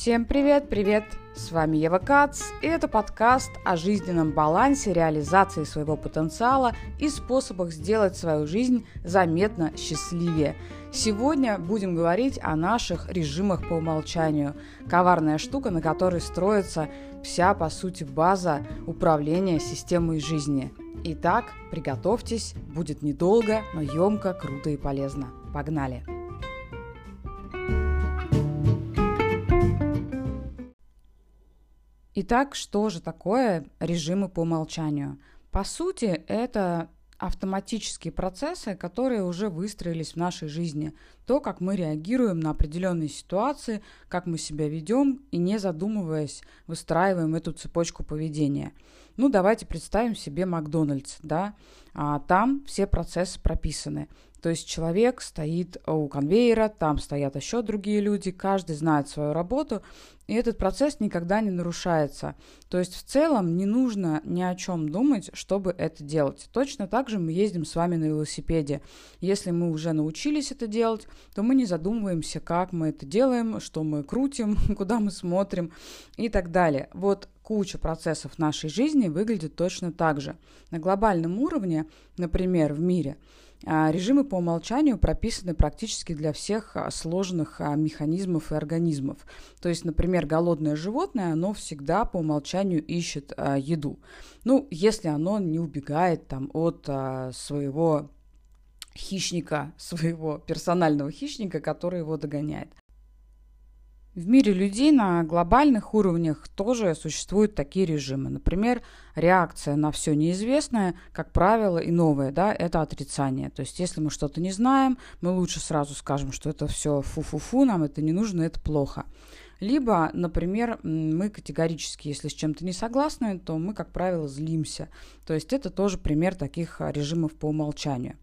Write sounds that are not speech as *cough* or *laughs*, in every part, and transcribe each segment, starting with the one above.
Всем привет, привет! С вами Ева Кац, и это подкаст о жизненном балансе, реализации своего потенциала и способах сделать свою жизнь заметно счастливее. Сегодня будем говорить о наших режимах по умолчанию. Коварная штука, на которой строится вся, по сути, база управления системой жизни. Итак, приготовьтесь, будет недолго, но емко, круто и полезно. Погнали! Итак, что же такое режимы по умолчанию? По сути, это автоматические процессы, которые уже выстроились в нашей жизни. То, как мы реагируем на определенные ситуации, как мы себя ведем и не задумываясь выстраиваем эту цепочку поведения. Ну, давайте представим себе Макдональдс, да, а, там все процессы прописаны. То есть человек стоит у конвейера, там стоят еще другие люди, каждый знает свою работу, и этот процесс никогда не нарушается. То есть в целом не нужно ни о чем думать, чтобы это делать. Точно так же мы ездим с вами на велосипеде. Если мы уже научились это делать, то мы не задумываемся, как мы это делаем, что мы крутим, *laughs* куда мы смотрим и так далее. Вот куча процессов нашей жизни выглядит точно так же. На глобальном уровне, например, в мире – режимы по умолчанию прописаны практически для всех а, сложных а, механизмов и организмов. То есть, например, голодное животное, оно всегда по умолчанию ищет еду. Ну, если оно не убегает там от своего хищника, *laughs* своего персонального хищника, который его догоняет. В мире людей на глобальных уровнях тоже существуют такие режимы. Например, реакция на все неизвестное, как правило, и новое, да, это отрицание. То есть, если мы что-то не знаем, мы лучше сразу скажем, что это все фу-фу-фу, нам это не нужно, это плохо. Либо, например, мы категорически, если с чем-то не согласны, то мы, как правило, злимся. То есть это тоже пример таких а, режимов по умолчанию.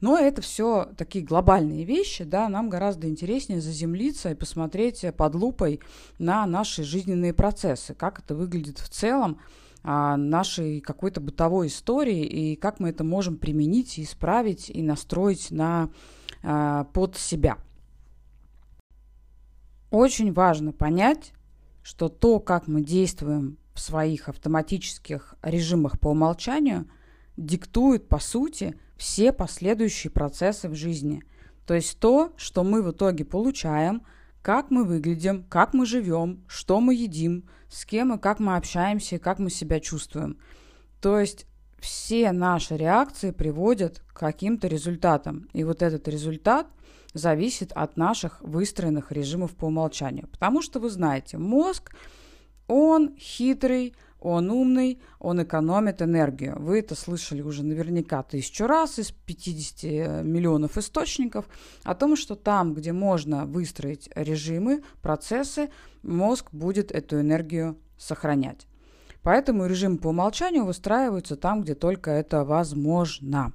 Но это все такие глобальные вещи, да, нам гораздо интереснее заземлиться и посмотреть под лупой на наши жизненные процессы, как это выглядит в целом, а, нашей какой-то бытовой истории и как мы это можем применить, исправить и настроить на, а, под себя. Очень важно понять, что то, как мы действуем в своих автоматических режимах по умолчанию, диктует, по сути, все последующие процессы в жизни. То есть то, что мы в итоге получаем, как мы выглядим, как мы живем, что мы едим, с кем и как мы общаемся, и как мы себя чувствуем. То есть все наши реакции приводят к каким-то результатам. И вот этот результат – зависит от наших выстроенных режимов по умолчанию. Потому что вы знаете, мозг, он хитрый, он умный, он экономит энергию. Вы это слышали уже наверняка тысячу раз из 50 миллионов источников о том, что там, где можно выстроить режимы, процессы, мозг будет эту энергию сохранять. Поэтому режим по умолчанию выстраиваются там, где только это возможно.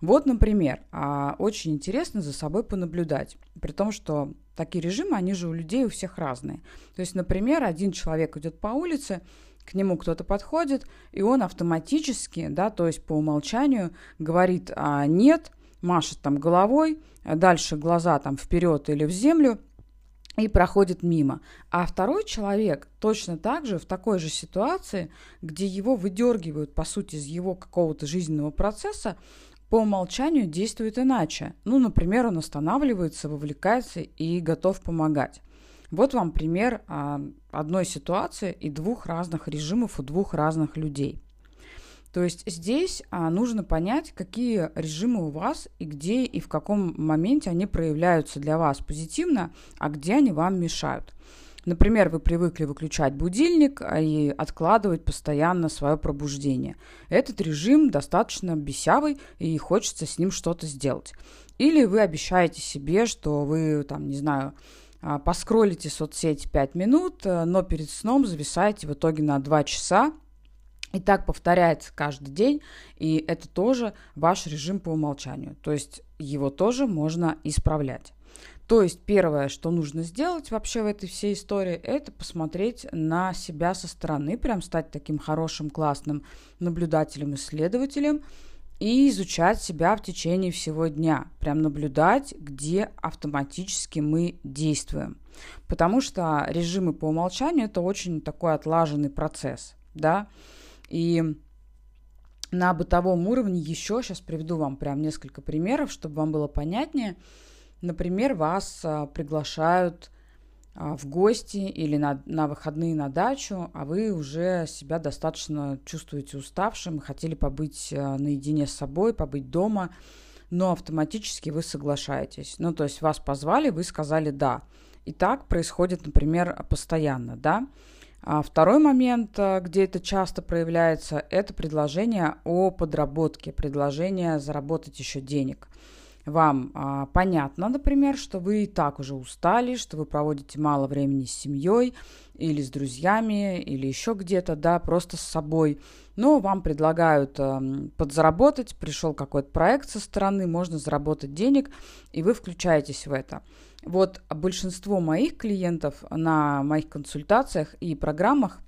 Вот, например, а, очень интересно за собой понаблюдать, при том, что такие режимы, они же у людей у всех разные. То есть, например, один человек идет по улице, к нему кто-то подходит, и он автоматически, да, то есть по умолчанию говорит а, «нет», машет там головой, дальше глаза там вперед или в землю, и проходит мимо. А второй человек точно так же в такой же ситуации, где его выдергивают, по сути, из его какого-то жизненного процесса, по умолчанию действует иначе. Ну, например, он останавливается, вовлекается и готов помогать. Вот вам пример а, одной ситуации и двух разных режимов у двух разных людей. То есть здесь а, нужно понять, какие режимы у вас и где и в каком моменте они проявляются для вас позитивно, а где они вам мешают. Например, вы привыкли выключать будильник а, и откладывать постоянно свое пробуждение. Этот режим достаточно бесявый и хочется с ним что-то сделать. Или вы обещаете себе, что вы, там, не знаю, а, поскролите соцсети 5 минут, э, но перед сном зависаете в итоге на 2 часа, и так повторяется каждый день, и это тоже ваш режим по умолчанию. То есть его тоже можно исправлять. То есть первое, что нужно сделать вообще в этой всей истории, это посмотреть на себя со стороны, прям стать таким хорошим, классным наблюдателем, исследователем и изучать себя в течение всего дня. Прям наблюдать, где автоматически мы действуем. Потому что режимы по умолчанию – это очень такой отлаженный процесс, да, и на бытовом уровне еще, сейчас приведу вам прям несколько примеров, чтобы вам было понятнее. Например, вас а, приглашают а, в гости или на, на выходные на дачу, а вы уже себя достаточно чувствуете уставшим, хотели побыть а, наедине с собой, побыть дома, но автоматически вы соглашаетесь. Ну, то есть вас позвали, вы сказали «да». И так происходит, например, постоянно, да. А второй момент, где это часто проявляется, это предложение о подработке, предложение заработать еще денег. Вам а, понятно, например, что вы и так уже устали, что вы проводите мало времени с семьей или с друзьями, или еще где-то, да, просто с собой. Но вам предлагают а, подзаработать, пришел какой-то проект со стороны, можно заработать денег, и вы включаетесь в это. Вот большинство моих клиентов на моих консультациях и программах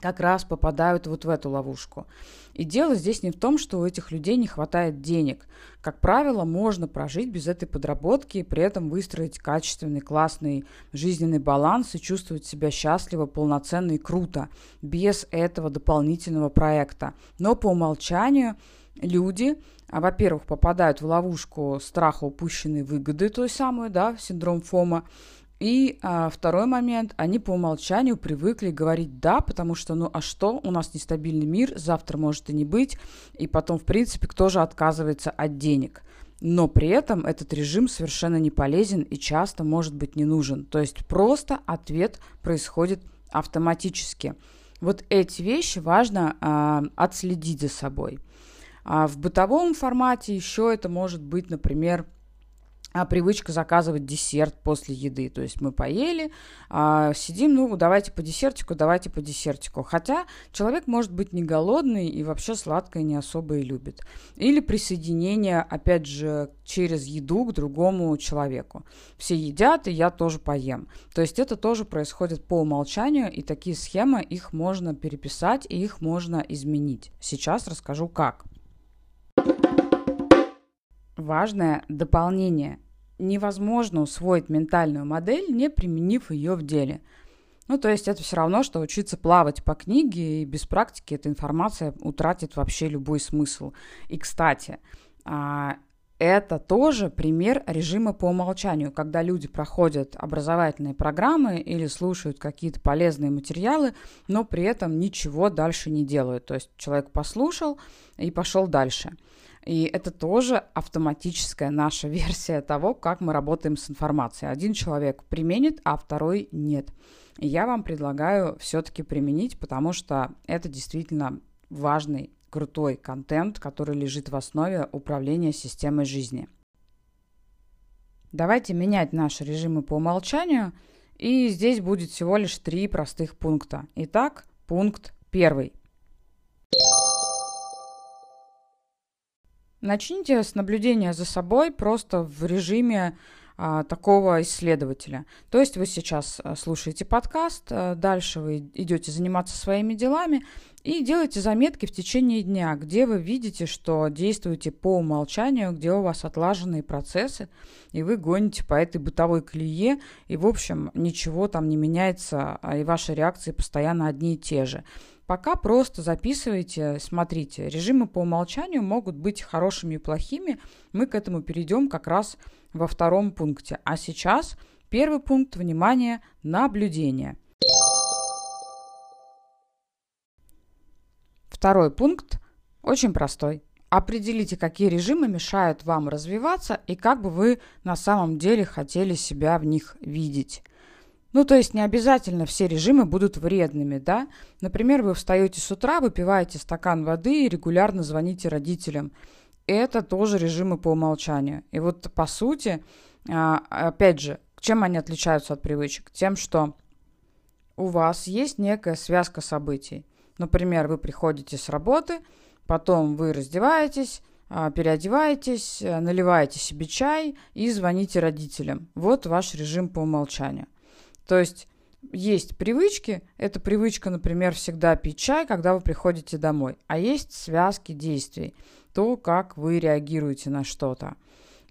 как раз попадают вот в эту ловушку. И дело здесь не в том, что у этих людей не хватает денег. Как правило, можно прожить без этой подработки и при этом выстроить качественный, классный жизненный баланс и чувствовать себя счастливо, полноценно и круто без этого дополнительного проекта. Но по умолчанию люди, а, во-первых, попадают в ловушку страха упущенной выгоды, той самой, да, синдром ФОМа, и а, второй момент, они по умолчанию привыкли говорить «да», потому что, ну а что, у нас нестабильный мир, завтра может и не быть, и потом, в принципе, кто же отказывается от денег. Но при этом этот режим совершенно не полезен и часто может быть не нужен. То есть просто ответ происходит автоматически. Вот эти вещи важно а, отследить за собой. А в бытовом формате еще это может быть, например, а привычка заказывать десерт после еды. То есть мы поели, а, сидим, ну, давайте по десертику, давайте по десертику. Хотя человек может быть не голодный и вообще сладкое не особо и любит. Или присоединение, опять же, через еду к другому человеку. Все едят, и я тоже поем. То есть это тоже происходит по умолчанию, и такие схемы, их можно переписать, и их можно изменить. Сейчас расскажу как. Важное дополнение невозможно усвоить ментальную модель, не применив ее в деле. Ну, то есть это все равно, что учиться плавать по книге, и без практики эта информация утратит вообще любой смысл. И, кстати, а, это тоже пример режима по умолчанию, когда люди проходят образовательные программы или слушают какие-то полезные материалы, но при этом ничего дальше не делают. То есть человек послушал и пошел дальше. И это тоже автоматическая наша *laughs* версия того, как мы работаем с информацией. Один человек применит, а второй нет. И я вам предлагаю все-таки применить, потому что это действительно важный, крутой контент, который лежит в основе управления системой жизни. Давайте менять наши режимы по умолчанию. И здесь будет всего лишь три простых пункта. Итак, пункт первый. Начните с наблюдения за собой просто в режиме а, такого исследователя. То есть вы сейчас а, слушаете подкаст, а, дальше вы идете заниматься своими делами и делаете заметки в течение дня, где вы видите, что действуете по умолчанию, где у вас отлаженные процессы, и вы гоните по этой бытовой колее, и, в общем, ничего там не меняется, и ваши реакции постоянно одни и те же. Пока просто записывайте, смотрите. Режимы по умолчанию могут быть хорошими и плохими. Мы к этому перейдем как раз во втором пункте. А сейчас первый пункт, внимание, наблюдение. Второй пункт очень простой. Определите, какие режимы мешают вам развиваться и как бы вы на самом деле хотели себя в них видеть. Ну, то есть не обязательно все режимы будут вредными, да? Например, вы встаете с утра, выпиваете стакан воды и регулярно звоните родителям. Это тоже режимы по умолчанию. И вот по сути, а, опять же, чем они отличаются от привычек? Тем, что у вас есть некая связка событий. Например, вы приходите с работы, потом вы раздеваетесь, а, переодеваетесь, наливаете себе чай и звоните родителям. Вот ваш режим по умолчанию. То есть есть привычки. Это привычка, например, всегда пить чай, когда вы приходите домой. А есть связки действий. то, как вы реагируете на что-то.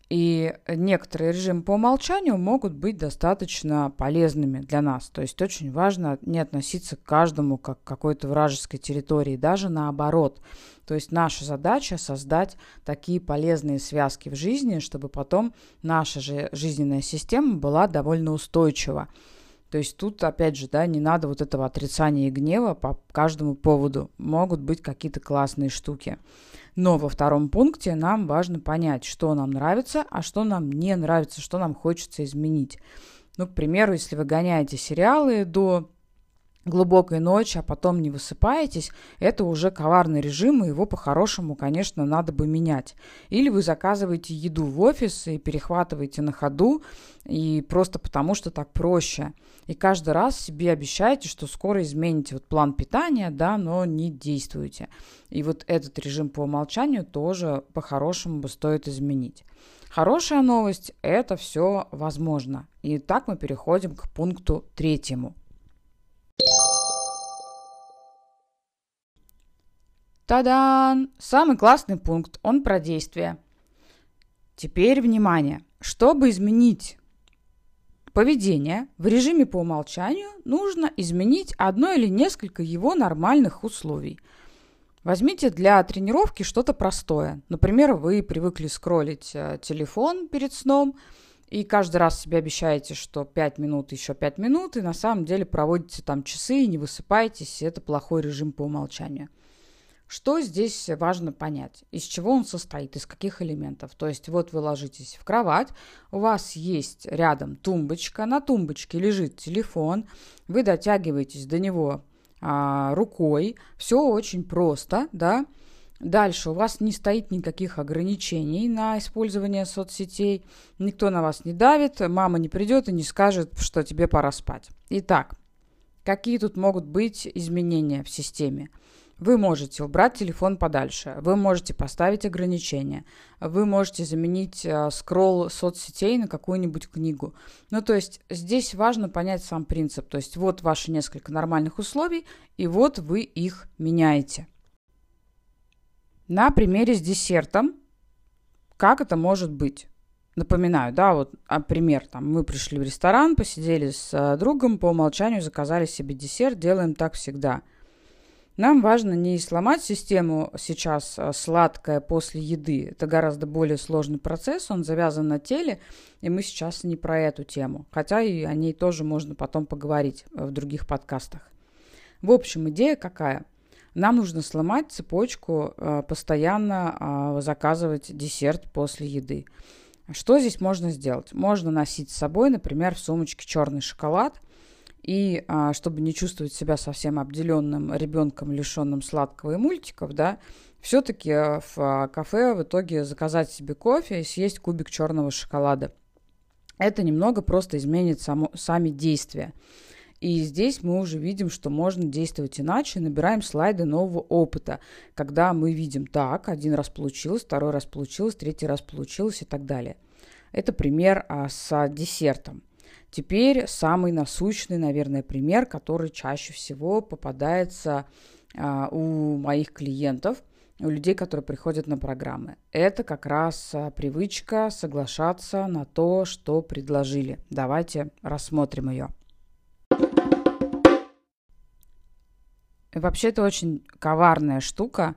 И некоторые режимы по умолчанию могут быть достаточно полезными для нас. То есть очень важно не относиться к каждому как к какой-то вражеской территории, даже наоборот. То есть наша задача создать такие полезные связки в жизни, чтобы потом наша же жизненная система была довольно устойчива. То есть тут, опять же, да, не надо вот этого отрицания и гнева по каждому поводу. Могут быть какие-то классные штуки. Но во втором пункте нам важно понять, что нам нравится, а что нам не нравится, что нам хочется изменить. Ну, к примеру, если вы гоняете сериалы до глубокой ночи, а потом не высыпаетесь, это уже коварный режим, и его по-хорошему, конечно, надо бы менять. Или вы заказываете еду в офис и перехватываете на ходу, и просто потому, что так проще. И каждый раз себе обещаете, что скоро измените вот план питания, да, но не действуете. И вот этот режим по умолчанию тоже по-хорошему бы стоит изменить. Хорошая новость – это все возможно. И так мы переходим к пункту третьему – Та-дан! Самый классный пункт, он про действие. Теперь внимание. Чтобы изменить поведение в режиме по умолчанию, нужно изменить одно или несколько его нормальных условий. Возьмите для тренировки что-то простое. Например, вы привыкли скроллить э, телефон перед сном – и каждый раз себе обещаете, что 5 минут, еще 5 минут, и на самом деле проводите там часы и не высыпаетесь, и это плохой режим по умолчанию. Что здесь важно понять? Из чего он состоит, из каких элементов? То есть вот вы ложитесь в кровать, у вас есть рядом тумбочка, на тумбочке лежит телефон, вы дотягиваетесь до него а, рукой, все очень просто, да, Дальше у вас не стоит никаких ограничений на использование соцсетей, никто на вас не давит, мама не придет и не скажет, что тебе пора спать. Итак, какие тут могут быть изменения в системе? Вы можете убрать телефон подальше, вы можете поставить ограничения, вы можете заменить э, скролл соцсетей на какую-нибудь книгу. Ну, то есть здесь важно понять сам принцип. То есть вот ваши несколько нормальных условий, и вот вы их меняете. На примере с десертом, как это может быть? Напоминаю, да, вот а, пример, там, мы пришли в ресторан, посидели с а, другом, по умолчанию заказали себе десерт, делаем так всегда. Нам важно не сломать систему сейчас а, сладкое после еды. Это гораздо более сложный процесс, он завязан на теле, и мы сейчас не про эту тему. Хотя и о ней тоже можно потом поговорить в других подкастах. В общем, идея какая? Нам нужно сломать цепочку, э, постоянно а, заказывать десерт после еды. Что здесь можно сделать? Можно носить с собой, например, в сумочке черный шоколад. И а, чтобы не чувствовать себя совсем обделенным ребенком, лишенным сладкого и мультиков, да, все-таки в а, кафе в итоге заказать себе кофе и съесть кубик черного шоколада. Это немного просто изменит само, сами действия. И здесь мы уже видим, что можно действовать иначе, набираем слайды нового опыта, когда мы видим, так, один раз получилось, второй раз получилось, третий раз получилось и так далее. Это пример а, с десертом. Теперь самый насущный, наверное, пример, который чаще всего попадается а, у моих клиентов, у людей, которые приходят на программы. Это как раз а, привычка соглашаться на то, что предложили. Давайте рассмотрим ее. Вообще это очень коварная штука,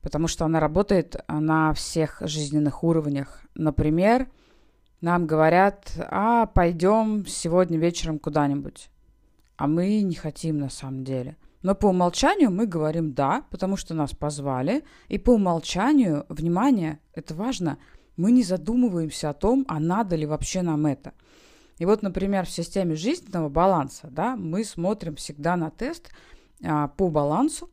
потому что она работает на всех жизненных уровнях. Например, нам говорят, а пойдем сегодня вечером куда-нибудь. А мы не хотим на самом деле. Но по умолчанию мы говорим да, потому что нас позвали. И по умолчанию, внимание, это важно, мы не задумываемся о том, а надо ли вообще нам это. И вот, например, в системе жизненного баланса, да, мы смотрим всегда на тест – а, по балансу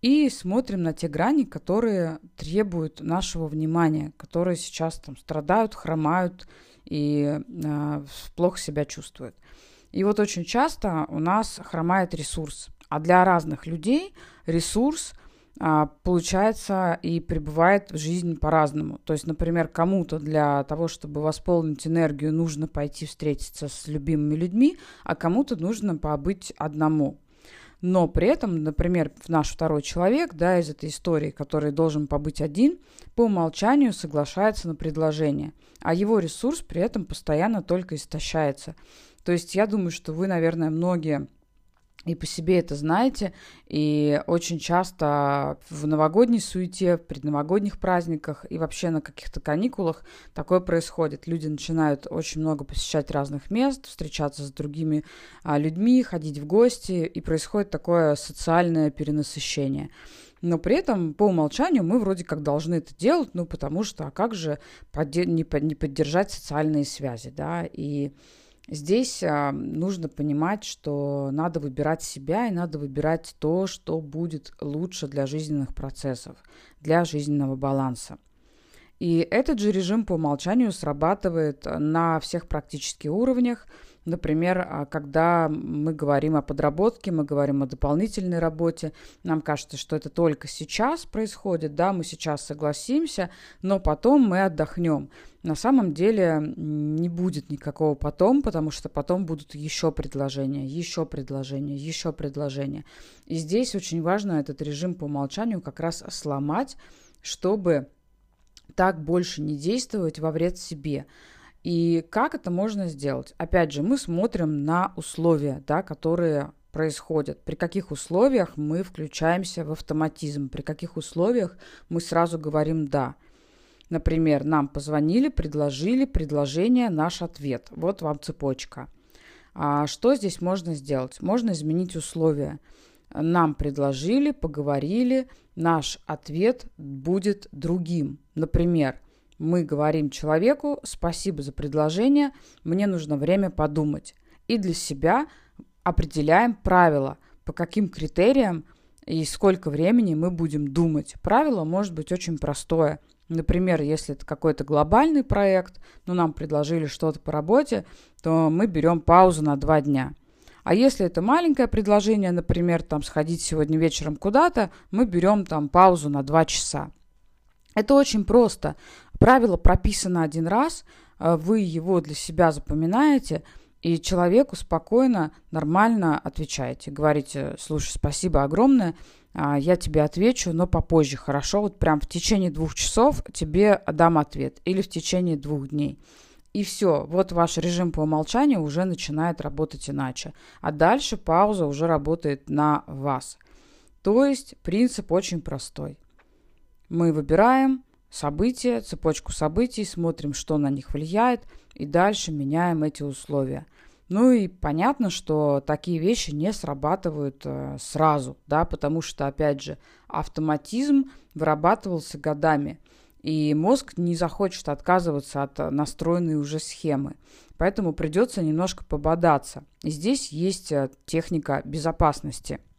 и смотрим на те грани, которые требуют нашего внимания, которые сейчас там страдают, хромают и э, плохо себя чувствуют. И вот очень часто у нас хромает ресурс. А для разных людей ресурс а, получается и пребывает в жизни по-разному. То есть, например, кому-то для того, чтобы восполнить энергию, нужно пойти встретиться с любимыми людьми, а кому-то нужно побыть одному. Но при этом, например, наш второй человек, да, из этой истории, который должен побыть один, по умолчанию соглашается на предложение, а его ресурс при этом постоянно только истощается. То есть я думаю, что вы, наверное, многие и по себе это знаете. И очень часто в новогодней суете, в предновогодних праздниках и вообще на каких-то каникулах такое происходит. Люди начинают очень много посещать разных мест, встречаться с другими а, людьми, ходить в гости, и происходит такое социальное перенасыщение. Но при этом по умолчанию мы вроде как должны это делать, ну потому что а как же не поддержать социальные связи, да, и Здесь а, нужно понимать, что надо выбирать себя и надо выбирать то, что будет лучше для жизненных процессов, для жизненного баланса. И этот же режим по умолчанию срабатывает на всех практически уровнях – Например, а, когда мы говорим о подработке, мы говорим о дополнительной работе, нам кажется, что это только сейчас происходит, да, мы сейчас согласимся, но потом мы отдохнем. На самом деле не будет никакого потом, потому что потом будут еще предложения, еще предложения, еще предложения. И здесь очень важно этот режим по умолчанию как раз сломать, чтобы так больше не действовать во вред себе. И как это можно сделать? Опять же, мы смотрим на условия, да, которые происходят, при каких условиях мы включаемся в автоматизм, при каких условиях мы сразу говорим «да». Например, нам позвонили, предложили предложение, наш ответ. Вот вам цепочка. А что здесь можно сделать? Можно изменить условия. Нам предложили, поговорили, наш ответ будет другим. Например, мы говорим человеку «спасибо за предложение, мне нужно время подумать». И для себя определяем правила, по каким критериям и сколько времени мы будем думать. Правило может быть очень простое. Например, если это какой-то глобальный проект, ну, нам предложили что-то по работе, то мы берем паузу на два дня. А если это маленькое предложение, например, там сходить сегодня вечером куда-то, мы берем там паузу на два часа. Это очень просто. Правило прописано один раз, э, вы его для себя запоминаете, и человеку спокойно, нормально отвечаете. Говорите, слушай, спасибо огромное, а, я тебе отвечу, но попозже, хорошо? Вот прям в течение двух часов тебе дам ответ. Или в течение двух дней. И все, вот ваш режим по умолчанию уже начинает работать иначе. А дальше пауза уже работает на вас. То есть принцип очень простой. Мы выбираем, события, цепочку событий, смотрим, что на них влияет, и дальше меняем эти условия. Ну и понятно, что такие вещи не срабатывают э, сразу, да, потому что, опять же, автоматизм вырабатывался годами, и мозг не захочет отказываться от настроенной уже схемы. Поэтому придется немножко пободаться. И здесь есть э, техника безопасности –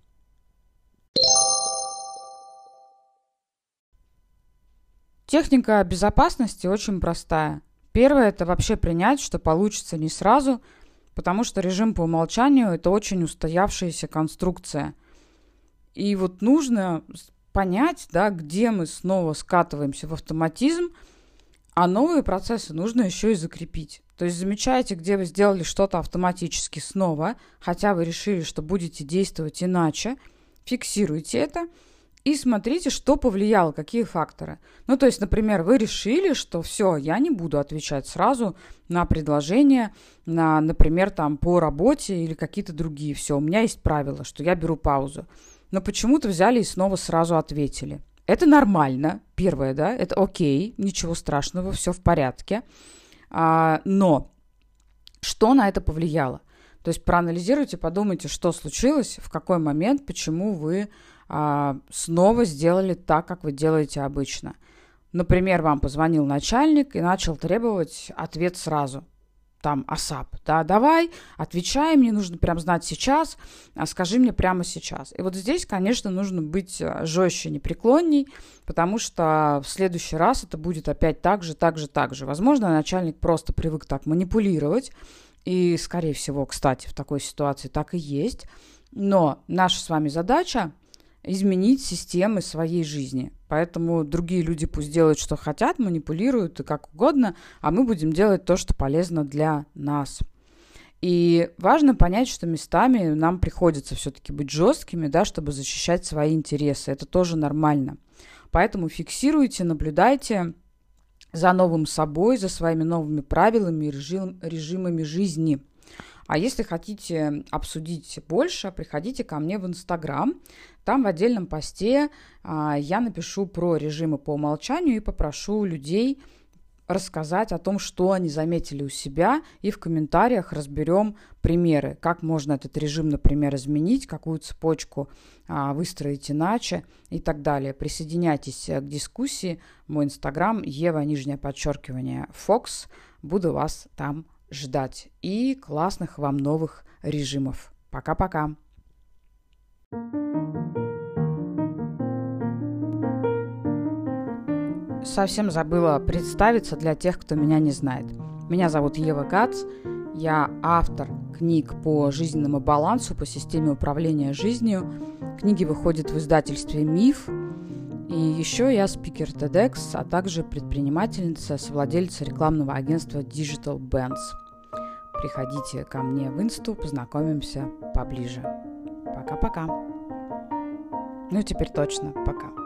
Техника безопасности очень простая. Первое – это вообще принять, что получится не сразу, потому что режим по умолчанию – это очень устоявшаяся конструкция. И вот нужно понять, да, где мы снова скатываемся в автоматизм, а новые процессы нужно еще и закрепить. То есть замечаете, где вы сделали что-то автоматически снова, хотя вы решили, что будете действовать иначе, фиксируйте это – и смотрите, что повлияло, какие факторы. Ну, то есть, например, вы решили, что все, я не буду отвечать сразу на предложения, на, например, там по работе или какие-то другие. Все, у меня есть правило, что я беру паузу. Но почему-то взяли и снова сразу ответили. Это нормально, первое, да, это окей, ничего страшного, все в порядке. А, но что на это повлияло? То есть проанализируйте, подумайте, что случилось, в какой момент, почему вы снова сделали так, как вы делаете обычно. Например, вам позвонил начальник и начал требовать ответ сразу. Там АСАП, да, давай, отвечай, мне нужно прям знать сейчас, а скажи мне прямо сейчас. И вот здесь, конечно, нужно быть э, жестче, непреклонней, потому что в следующий раз это будет опять так же, так же, так же. Возможно, начальник просто привык так манипулировать, и, скорее всего, кстати, в такой ситуации так и есть. Но наша с вами задача изменить системы своей жизни. Поэтому другие люди пусть делают, что хотят, манипулируют и как угодно, а мы будем делать то, что полезно для нас. И важно понять, что местами нам приходится все-таки быть жесткими, да, чтобы защищать свои интересы. Это тоже нормально. Поэтому фиксируйте, наблюдайте за новым собой, за своими новыми правилами и режим, режимами жизни. А если хотите обсудить больше, приходите ко мне в Инстаграм. Там в отдельном посте а, я напишу про режимы по умолчанию и попрошу людей рассказать о том, что они заметили у себя, и в комментариях разберем примеры, как можно этот режим, например, изменить, какую цепочку а, выстроить иначе и так далее. Присоединяйтесь к дискуссии. Мой инстаграм Ева, нижнее подчеркивание, Fox. Буду вас там ждать. И классных вам новых режимов. Пока-пока. Совсем забыла представиться для тех, кто меня не знает. Меня зовут Ева Гац. Я автор книг по жизненному балансу, по системе управления жизнью. Книги выходят в издательстве «Миф». И еще я спикер TEDx, а также предпринимательница, совладельца рекламного агентства Digital Bands. Приходите ко мне в инсту, познакомимся поближе. Пока-пока. Ну, теперь точно пока.